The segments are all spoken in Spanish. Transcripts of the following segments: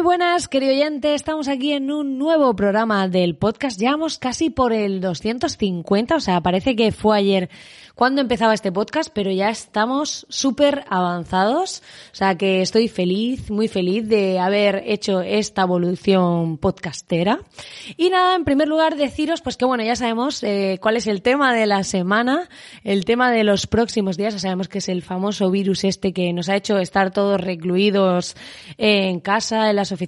Muy buenas, querido oyente. Estamos aquí en un nuevo programa del podcast. Llevamos casi por el 250, o sea, parece que fue ayer cuando empezaba este podcast, pero ya estamos súper avanzados. O sea que estoy feliz, muy feliz de haber hecho esta evolución podcastera. Y nada, en primer lugar deciros pues que bueno, ya sabemos eh, cuál es el tema de la semana, el tema de los próximos días. Ya sabemos que es el famoso virus este que nos ha hecho estar todos recluidos en casa, en las oficinas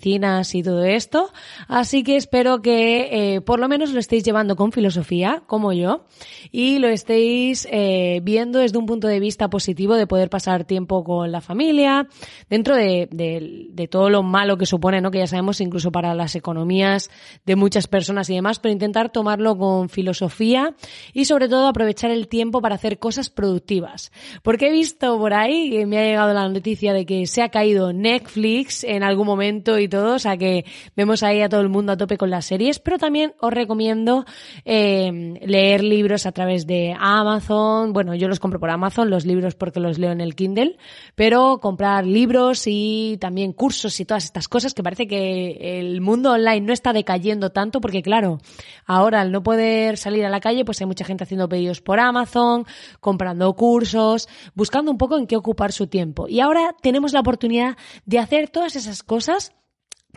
y todo esto. Así que espero que eh, por lo menos lo estéis llevando con filosofía, como yo, y lo estéis eh, eh, viendo desde un punto de vista positivo de poder pasar tiempo con la familia, dentro de, de, todo lo malo que supone, ¿no? Que ya sabemos incluso para las economías de muchas personas y demás, pero intentar tomarlo con filosofía y sobre todo aprovechar el tiempo para hacer cosas productivas. Porque he visto por ahí que me ha llegado la noticia de que se ha caído Netflix en algún momento y todo, o sea que vemos ahí a todo el mundo a tope con las series, pero también os recomiendo eh, leer libros a través de Amazon, bueno, yo los compro por Amazon, los libros porque los leo en el Kindle, pero comprar libros y también cursos y todas estas cosas que parece que el mundo online no está decayendo tanto porque claro, ahora al no poder salir a la calle, pues hay mucha gente haciendo pedidos por Amazon, comprando cursos, buscando un poco en qué ocupar su tiempo. Y ahora tenemos la oportunidad de hacer todas esas cosas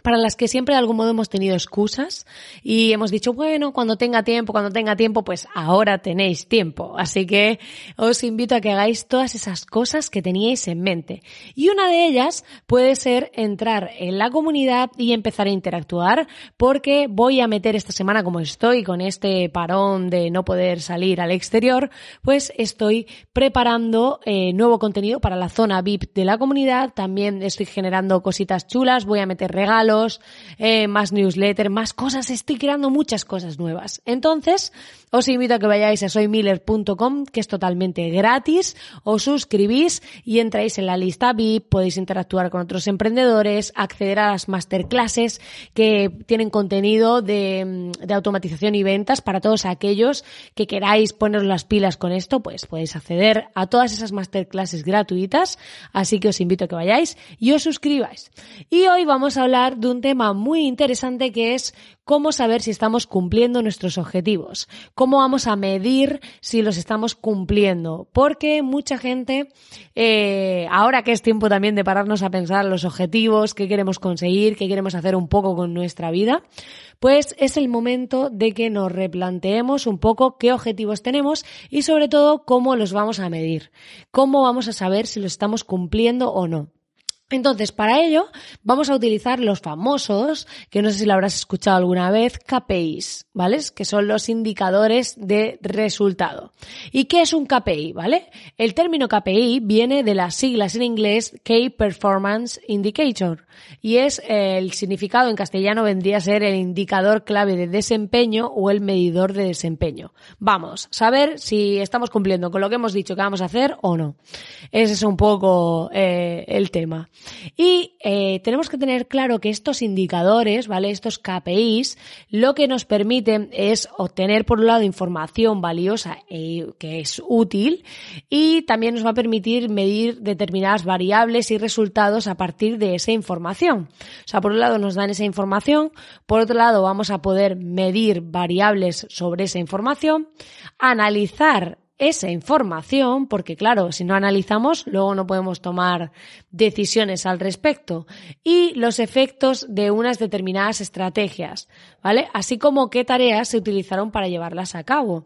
para las que siempre de algún modo hemos tenido excusas y hemos dicho, bueno, cuando tenga tiempo, cuando tenga tiempo, pues ahora tenéis tiempo. Así que os invito a que hagáis todas esas cosas que teníais en mente. Y una de ellas puede ser entrar en la comunidad y empezar a interactuar porque voy a meter esta semana, como estoy con este parón de no poder salir al exterior, pues estoy preparando eh, nuevo contenido para la zona VIP de la comunidad. También estoy generando cositas chulas, voy a meter regalos eh, más newsletter, más cosas. Estoy creando muchas cosas nuevas. Entonces, os invito a que vayáis a soymiller.com, que es totalmente gratis. Os suscribís y entráis en la lista VIP. Podéis interactuar con otros emprendedores, acceder a las masterclasses que tienen contenido de, automatización y ventas para todos aquellos que queráis poner las pilas con esto, pues podéis acceder a todas esas masterclasses gratuitas. Así que os invito a que vayáis y os suscribáis. Y hoy vamos a hablar de un tema muy interesante que es cómo saber si estamos cumpliendo nuestros objetivos, cómo vamos a medir si los estamos cumpliendo, porque mucha gente, eh, ahora que es tiempo también de pararnos a pensar los objetivos, qué queremos conseguir, qué queremos hacer un poco con nuestra vida, pues es el momento de que nos replanteemos un poco qué objetivos tenemos y sobre todo cómo los vamos a medir, cómo vamos a saber si los estamos cumpliendo o no. Entonces, para ello, vamos a utilizar los famosos, que no sé si lo habrás escuchado alguna vez, KPIs, ¿vale? Que son los indicadores de resultado. ¿Y qué es un KPI, vale? El término KPI viene de las siglas en inglés Key Performance Indicator y es el significado en castellano vendría a ser el indicador clave de desempeño o el medidor de desempeño. Vamos, saber si estamos cumpliendo con lo que hemos dicho que vamos a hacer o no. Ese es un poco eh, el tema. Y eh, tenemos que tener claro que estos indicadores, ¿vale? Estos KPIs, lo que nos permiten es obtener, por un lado, información valiosa e, que es útil y también nos va a permitir medir determinadas variables y resultados a partir de esa información. O sea, por un lado nos dan esa información, por otro lado vamos a poder medir variables sobre esa información, analizar esa información, porque claro, si no analizamos, luego no podemos tomar decisiones al respecto, y los efectos de unas determinadas estrategias, ¿vale? Así como qué tareas se utilizaron para llevarlas a cabo.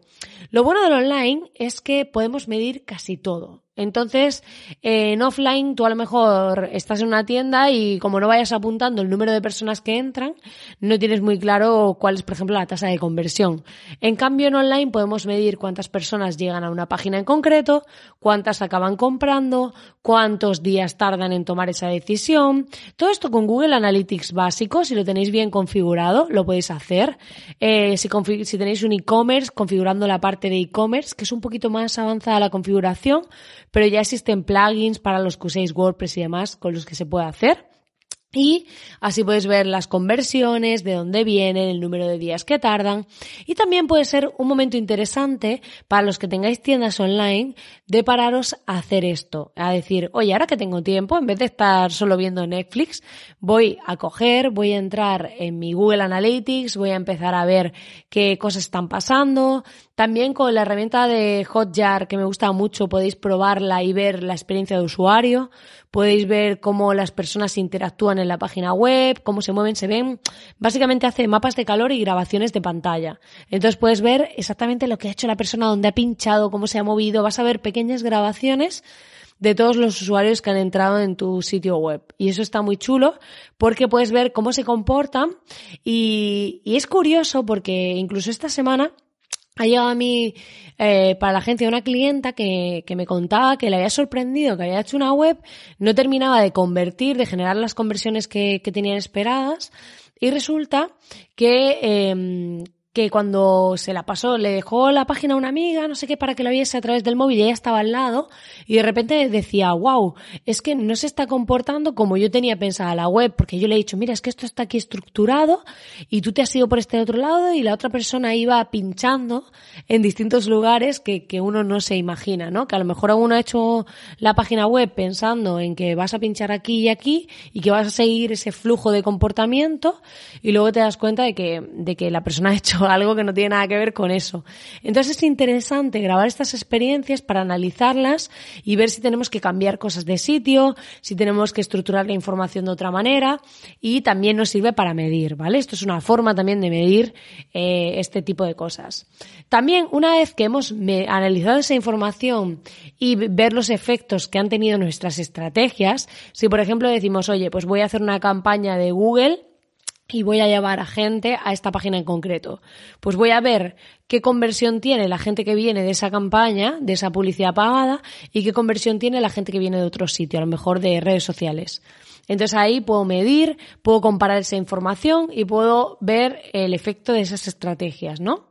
Lo bueno del online es que podemos medir casi todo. Entonces, en offline tú a lo mejor estás en una tienda y como no vayas apuntando el número de personas que entran, no tienes muy claro cuál es, por ejemplo, la tasa de conversión. En cambio, en online podemos medir cuántas personas llegan a una página en concreto, cuántas acaban comprando, cuántos días tardan en tomar esa decisión. Todo esto con Google Analytics básico, si lo tenéis bien configurado, lo podéis hacer. Eh, si, si tenéis un e-commerce, configurando la parte de e-commerce, que es un poquito más avanzada la configuración, pero ya existen plugins para los que uséis WordPress y demás con los que se puede hacer. Y así puedes ver las conversiones, de dónde vienen, el número de días que tardan. Y también puede ser un momento interesante para los que tengáis tiendas online de pararos a hacer esto. A decir, oye, ahora que tengo tiempo, en vez de estar solo viendo Netflix, voy a coger, voy a entrar en mi Google Analytics, voy a empezar a ver qué cosas están pasando. También con la herramienta de Hotjar, que me gusta mucho, podéis probarla y ver la experiencia de usuario. Podéis ver cómo las personas interactúan en la página web, cómo se mueven, se ven. Básicamente hace mapas de calor y grabaciones de pantalla. Entonces puedes ver exactamente lo que ha hecho la persona, dónde ha pinchado, cómo se ha movido. Vas a ver pequeñas grabaciones de todos los usuarios que han entrado en tu sitio web. Y eso está muy chulo porque puedes ver cómo se comportan y, y es curioso porque incluso esta semana ha llegado a mí eh, para la agencia una clienta que, que, me contaba que le había sorprendido que había hecho una web, no terminaba de convertir, de generar las conversiones que, que tenían esperadas y resulta que, eh, que cuando se la pasó, le dejó la página a una amiga, no sé qué, para que la viese a través del móvil y ella estaba al lado y de repente decía, wow, es que no se está comportando como yo tenía pensada la web, porque yo le he dicho, mira, es que esto está aquí estructurado y tú te has ido por este otro lado y la otra persona iba pinchando en distintos lugares que, que uno no se imagina, ¿no? Que a lo mejor uno ha hecho la página web pensando en que vas a pinchar aquí y aquí y que vas a seguir ese flujo de comportamiento y luego te das cuenta de que, de que la persona ha algo que no tiene nada que ver con eso. Entonces es interesante grabar estas experiencias para analizarlas y ver si tenemos que cambiar cosas de sitio, si tenemos que estructurar la información de otra manera y también nos sirve para medir, ¿vale? Esto es una forma también de medir eh, este tipo de cosas. También una vez que hemos analizado esa información y ver los efectos que han tenido nuestras estrategias, si por ejemplo decimos, oye, pues voy a hacer una campaña de Google y voy a llevar a gente a esta página en concreto. Pues voy a ver qué conversión tiene la gente que viene de esa campaña, de esa publicidad pagada, y qué conversión tiene la gente que viene de otro sitio, a lo mejor de redes sociales. Entonces ahí puedo medir, puedo comparar esa información y puedo ver el efecto de esas estrategias, ¿no?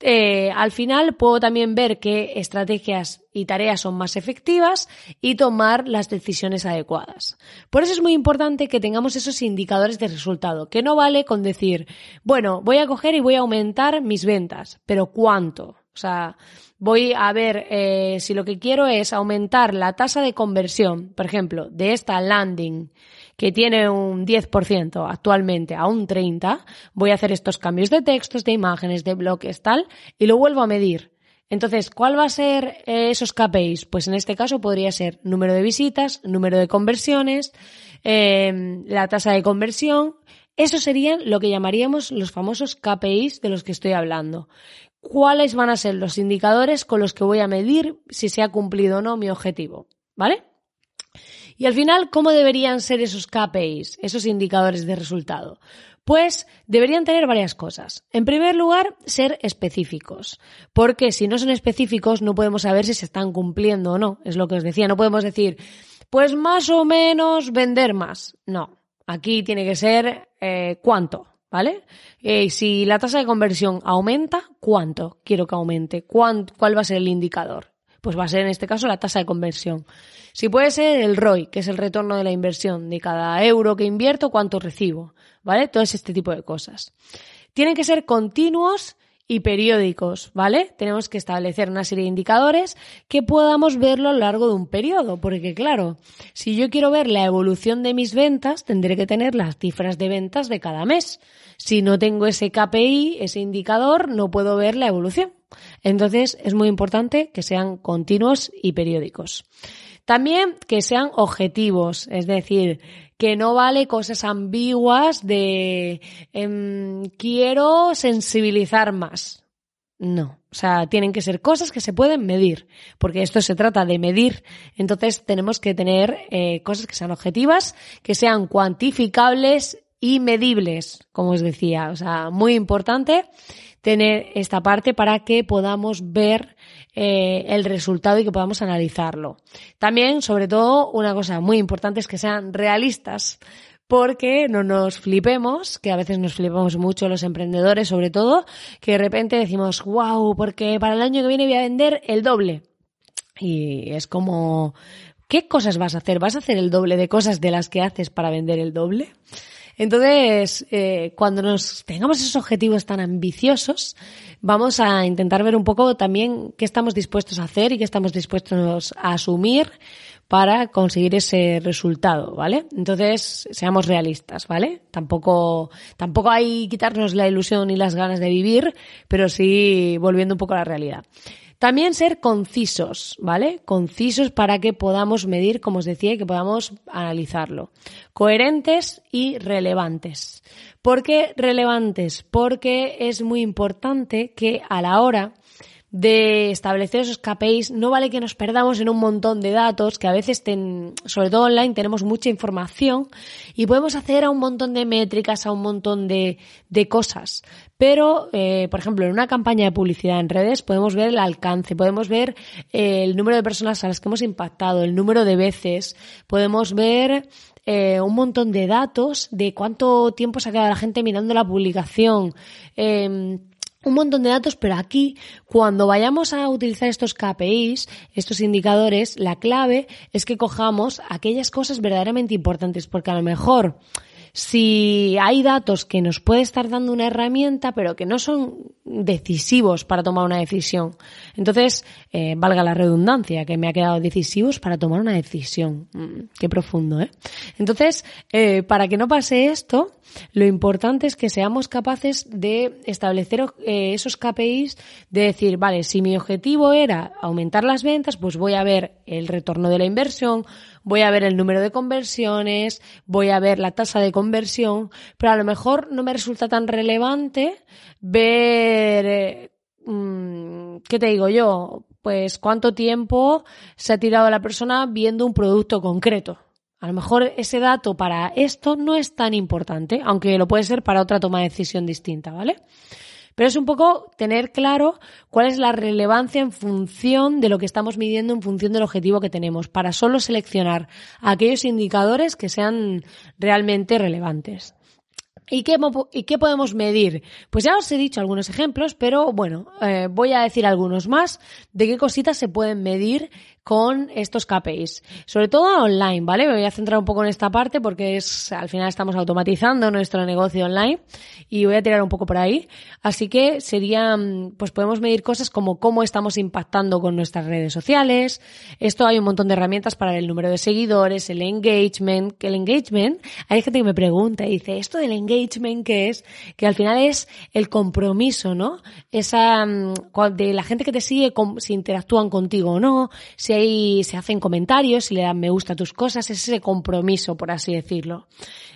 Eh, al final puedo también ver qué estrategias y tareas son más efectivas y tomar las decisiones adecuadas. Por eso es muy importante que tengamos esos indicadores de resultado, que no vale con decir, bueno, voy a coger y voy a aumentar mis ventas, pero ¿cuánto? O sea, voy a ver eh, si lo que quiero es aumentar la tasa de conversión, por ejemplo, de esta landing que tiene un 10% actualmente a un 30%, voy a hacer estos cambios de textos, de imágenes, de bloques, tal, y lo vuelvo a medir. Entonces, ¿cuál va a ser eh, esos KPIs? Pues en este caso podría ser número de visitas, número de conversiones, eh, la tasa de conversión. Eso serían lo que llamaríamos los famosos KPIs de los que estoy hablando. ¿Cuáles van a ser los indicadores con los que voy a medir si se ha cumplido o no mi objetivo? ¿Vale? Y al final, ¿cómo deberían ser esos KPIs, esos indicadores de resultado? Pues deberían tener varias cosas. En primer lugar, ser específicos. Porque si no son específicos, no podemos saber si se están cumpliendo o no. Es lo que os decía. No podemos decir, pues más o menos vender más. No. Aquí tiene que ser eh, cuánto. ¿Vale? Eh, si la tasa de conversión aumenta, ¿cuánto quiero que aumente? ¿Cuál va a ser el indicador? Pues va a ser en este caso la tasa de conversión. Si puede ser el ROI, que es el retorno de la inversión, de cada euro que invierto, cuánto recibo, ¿vale? Todo este tipo de cosas. Tienen que ser continuos y periódicos, ¿vale? Tenemos que establecer una serie de indicadores que podamos verlo a lo largo de un periodo, porque claro, si yo quiero ver la evolución de mis ventas, tendré que tener las cifras de ventas de cada mes. Si no tengo ese KPI, ese indicador, no puedo ver la evolución. Entonces es muy importante que sean continuos y periódicos. También que sean objetivos, es decir, que no vale cosas ambiguas de em, quiero sensibilizar más. No, o sea, tienen que ser cosas que se pueden medir, porque esto se trata de medir. Entonces tenemos que tener eh, cosas que sean objetivas, que sean cuantificables y medibles, como os decía. O sea, muy importante tener esta parte para que podamos ver eh, el resultado y que podamos analizarlo. También, sobre todo, una cosa muy importante es que sean realistas porque no nos flipemos, que a veces nos flipamos mucho los emprendedores sobre todo, que de repente decimos, wow, porque para el año que viene voy a vender el doble. Y es como, ¿qué cosas vas a hacer? ¿Vas a hacer el doble de cosas de las que haces para vender el doble? Entonces, eh, cuando nos tengamos esos objetivos tan ambiciosos, vamos a intentar ver un poco también qué estamos dispuestos a hacer y qué estamos dispuestos a asumir para conseguir ese resultado, ¿vale? Entonces, seamos realistas, ¿vale? Tampoco, tampoco hay quitarnos la ilusión y las ganas de vivir, pero sí volviendo un poco a la realidad. También ser concisos, ¿vale? Concisos para que podamos medir, como os decía, que podamos analizarlo. Coherentes y relevantes. ¿Por qué relevantes? Porque es muy importante que a la hora de establecer esos KPIs, no vale que nos perdamos en un montón de datos, que a veces, sobre todo online, tenemos mucha información y podemos hacer a un montón de métricas, a un montón de, de cosas. Pero, eh, por ejemplo, en una campaña de publicidad en redes podemos ver el alcance, podemos ver eh, el número de personas a las que hemos impactado, el número de veces, podemos ver eh, un montón de datos de cuánto tiempo se ha quedado la gente mirando la publicación. Eh, un montón de datos, pero aquí, cuando vayamos a utilizar estos KPIs, estos indicadores, la clave es que cojamos aquellas cosas verdaderamente importantes, porque a lo mejor si hay datos que nos puede estar dando una herramienta, pero que no son decisivos para tomar una decisión. Entonces, eh, valga la redundancia, que me ha quedado decisivos para tomar una decisión. Mm, qué profundo, ¿eh? Entonces, eh, para que no pase esto, lo importante es que seamos capaces de establecer eh, esos KPIs, de decir, vale, si mi objetivo era aumentar las ventas, pues voy a ver el retorno de la inversión, voy a ver el número de conversiones, voy a ver la tasa de conversión, pero a lo mejor no me resulta tan relevante ver, eh, mm, ¿qué te digo yo? Pues cuánto tiempo se ha tirado la persona viendo un producto concreto. A lo mejor ese dato para esto no es tan importante, aunque lo puede ser para otra toma de decisión distinta, ¿vale? Pero es un poco tener claro cuál es la relevancia en función de lo que estamos midiendo, en función del objetivo que tenemos, para solo seleccionar aquellos indicadores que sean realmente relevantes. ¿Y qué, ¿Y qué, podemos medir? Pues ya os he dicho algunos ejemplos, pero bueno, eh, voy a decir algunos más de qué cositas se pueden medir con estos KPIs. Sobre todo online, ¿vale? Me voy a centrar un poco en esta parte porque es, al final estamos automatizando nuestro negocio online y voy a tirar un poco por ahí. Así que serían, pues podemos medir cosas como cómo estamos impactando con nuestras redes sociales. Esto hay un montón de herramientas para el número de seguidores, el engagement, que el engagement, hay gente que me pregunta y dice, ¿esto del engagement qué es? Que al final es el compromiso, ¿no? Esa, mm, de la gente que te sigue, si interactúan contigo o no, si y se hacen comentarios, si le dan me gusta a tus cosas, es ese compromiso, por así decirlo.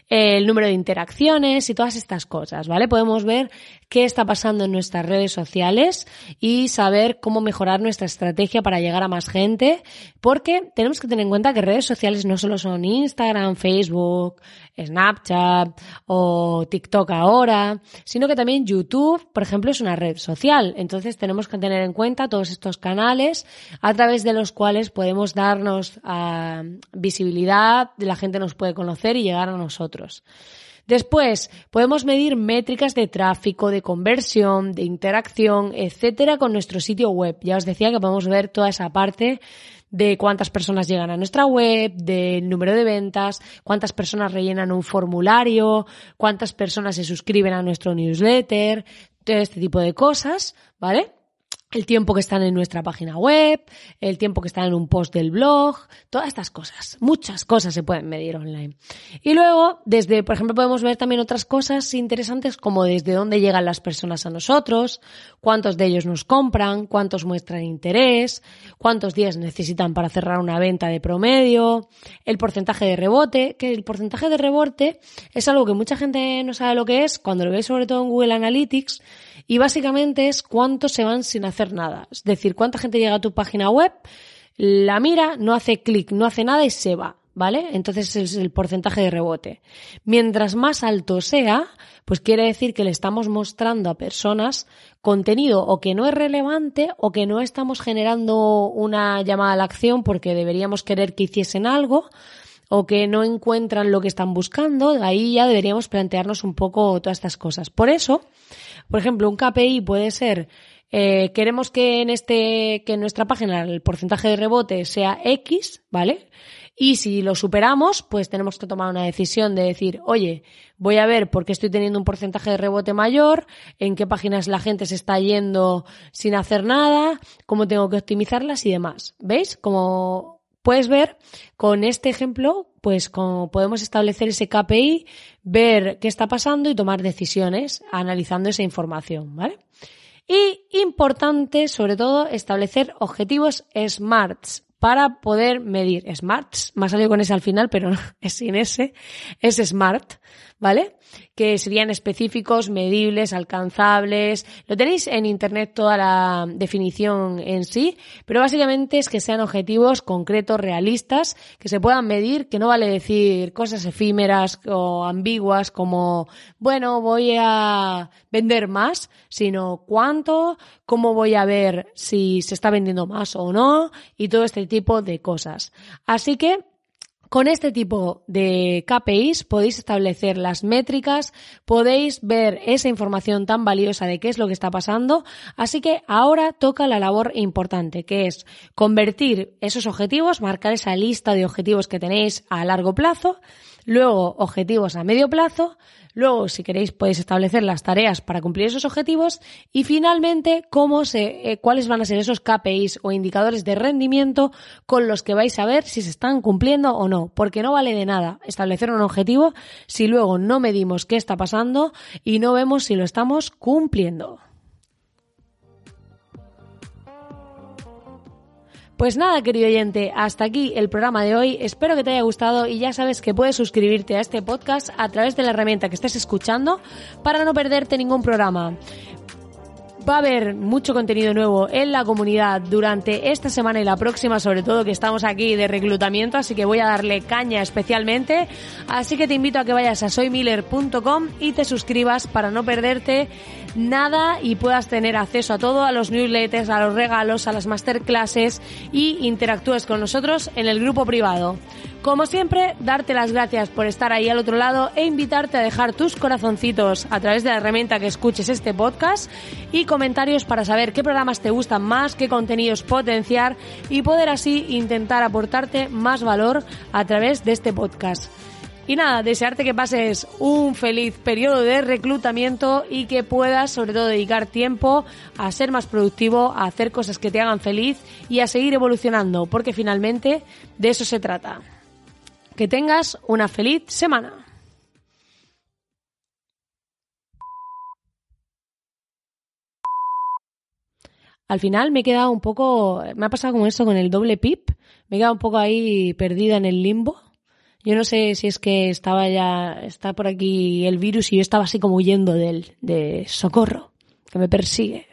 El número de interacciones y todas estas cosas, ¿vale? Podemos ver qué está pasando en nuestras redes sociales y saber cómo mejorar nuestra estrategia para llegar a más gente, porque tenemos que tener en cuenta que redes sociales no solo son Instagram, Facebook, Snapchat o TikTok ahora, sino que también YouTube, por ejemplo, es una red social. Entonces tenemos que tener en cuenta todos estos canales a través de los cuales podemos darnos uh, visibilidad, la gente nos puede conocer y llegar a nosotros. Después, podemos medir métricas de tráfico, de conversión, de interacción, etcétera, con nuestro sitio web. Ya os decía que podemos ver toda esa parte de cuántas personas llegan a nuestra web, del número de ventas, cuántas personas rellenan un formulario, cuántas personas se suscriben a nuestro newsletter, todo este tipo de cosas, ¿vale? El tiempo que están en nuestra página web, el tiempo que están en un post del blog, todas estas cosas. Muchas cosas se pueden medir online. Y luego, desde, por ejemplo, podemos ver también otras cosas interesantes como desde dónde llegan las personas a nosotros, cuántos de ellos nos compran, cuántos muestran interés, cuántos días necesitan para cerrar una venta de promedio, el porcentaje de rebote, que el porcentaje de rebote es algo que mucha gente no sabe lo que es, cuando lo ve sobre todo en Google Analytics, y básicamente es cuántos se van sin hacer nada. Es decir, cuánta gente llega a tu página web, la mira, no hace clic, no hace nada y se va. ¿Vale? Entonces es el porcentaje de rebote. Mientras más alto sea, pues quiere decir que le estamos mostrando a personas contenido o que no es relevante o que no estamos generando una llamada a la acción porque deberíamos querer que hiciesen algo o que no encuentran lo que están buscando, ahí ya deberíamos plantearnos un poco todas estas cosas. Por eso, por ejemplo, un KPI puede ser eh, queremos que en este, que en nuestra página el porcentaje de rebote sea X, ¿vale? Y si lo superamos, pues tenemos que tomar una decisión de decir, oye, voy a ver por qué estoy teniendo un porcentaje de rebote mayor, en qué páginas la gente se está yendo sin hacer nada, cómo tengo que optimizarlas y demás. ¿Veis? Como puedes ver, con este ejemplo, pues como podemos establecer ese KPI, ver qué está pasando y tomar decisiones analizando esa información, ¿vale? Y importante, sobre todo, establecer objetivos SMARTs para poder medir. SMARTs, me ha salido con ese al final, pero es sin ese, es SMART, ¿vale? Que serían específicos, medibles, alcanzables. Lo tenéis en internet toda la definición en sí, pero básicamente es que sean objetivos concretos, realistas, que se puedan medir, que no vale decir cosas efímeras o ambiguas como, bueno, voy a vender más, sino cuánto, cómo voy a ver si se está vendiendo más o no y todo este tipo de cosas. Así que con este tipo de KPIs podéis establecer las métricas, podéis ver esa información tan valiosa de qué es lo que está pasando. Así que ahora toca la labor importante, que es convertir esos objetivos, marcar esa lista de objetivos que tenéis a largo plazo, luego objetivos a medio plazo, Luego, si queréis, podéis establecer las tareas para cumplir esos objetivos y finalmente, eh, cuáles van a ser esos KPIs o indicadores de rendimiento con los que vais a ver si se están cumpliendo o no. Porque no vale de nada establecer un objetivo si luego no medimos qué está pasando y no vemos si lo estamos cumpliendo. Pues nada, querido oyente, hasta aquí el programa de hoy. Espero que te haya gustado y ya sabes que puedes suscribirte a este podcast a través de la herramienta que estés escuchando para no perderte ningún programa. Va a haber mucho contenido nuevo en la comunidad durante esta semana y la próxima, sobre todo que estamos aquí de reclutamiento, así que voy a darle caña especialmente. Así que te invito a que vayas a soymiller.com y te suscribas para no perderte nada y puedas tener acceso a todo, a los newsletters, a los regalos, a las masterclasses y interactúes con nosotros en el grupo privado. Como siempre, darte las gracias por estar ahí al otro lado e invitarte a dejar tus corazoncitos a través de la herramienta que escuches este podcast y comentarios para saber qué programas te gustan más, qué contenidos potenciar y poder así intentar aportarte más valor a través de este podcast. Y nada, desearte que pases un feliz periodo de reclutamiento y que puedas sobre todo dedicar tiempo a ser más productivo, a hacer cosas que te hagan feliz y a seguir evolucionando, porque finalmente de eso se trata. Que tengas una feliz semana. Al final me he quedado un poco, me ha pasado como eso con el doble pip, me he quedado un poco ahí perdida en el limbo yo no sé si es que estaba ya, está por aquí el virus y yo estaba así como huyendo de él, de socorro, que me persigue.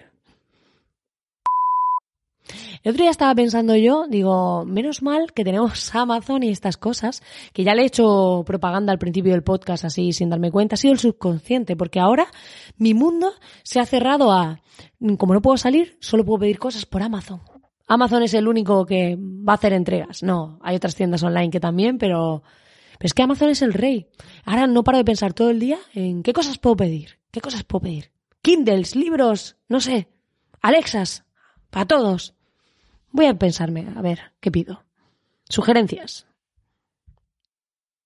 El otro día estaba pensando yo, digo, menos mal que tenemos Amazon y estas cosas, que ya le he hecho propaganda al principio del podcast así sin darme cuenta, ha sido el subconsciente, porque ahora mi mundo se ha cerrado a, como no puedo salir, solo puedo pedir cosas por Amazon. Amazon es el único que va a hacer entregas. No, hay otras tiendas online que también, pero, pero es que Amazon es el rey. Ahora no paro de pensar todo el día en qué cosas puedo pedir. ¿Qué cosas puedo pedir? Kindles, libros, no sé. Alexas, para todos. Voy a pensarme, a ver, ¿qué pido? Sugerencias.